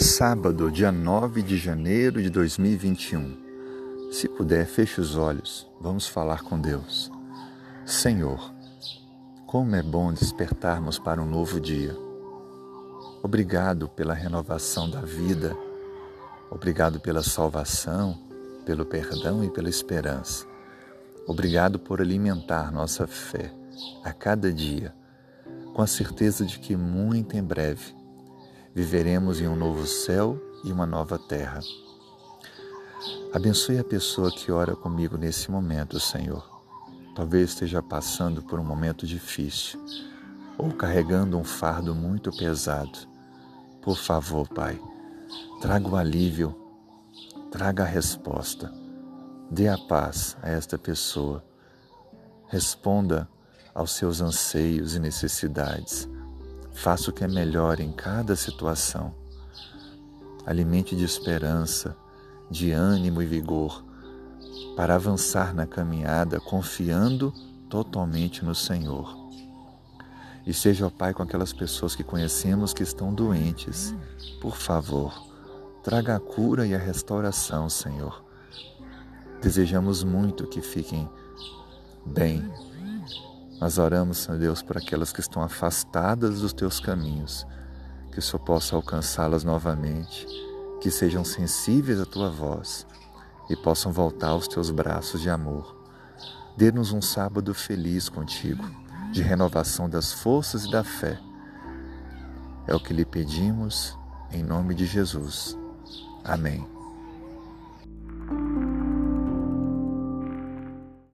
Sábado, dia 9 de janeiro de 2021. Se puder, feche os olhos. Vamos falar com Deus. Senhor, como é bom despertarmos para um novo dia. Obrigado pela renovação da vida. Obrigado pela salvação, pelo perdão e pela esperança. Obrigado por alimentar nossa fé a cada dia, com a certeza de que muito em breve viveremos em um novo céu e uma nova terra. Abençoe a pessoa que ora comigo nesse momento, Senhor. Talvez esteja passando por um momento difícil ou carregando um fardo muito pesado. Por favor, Pai, traga o alívio, traga a resposta. Dê a paz a esta pessoa. Responda aos seus anseios e necessidades Faça o que é melhor em cada situação. Alimente de esperança, de ânimo e vigor para avançar na caminhada confiando totalmente no Senhor. E seja o Pai com aquelas pessoas que conhecemos que estão doentes. Por favor, traga a cura e a restauração, Senhor. Desejamos muito que fiquem bem, nós oramos, Senhor Deus, por aquelas que estão afastadas dos teus caminhos, que o Senhor possa alcançá-las novamente, que sejam sensíveis à tua voz e possam voltar aos teus braços de amor. Dê-nos um sábado feliz contigo, de renovação das forças e da fé. É o que lhe pedimos, em nome de Jesus. Amém.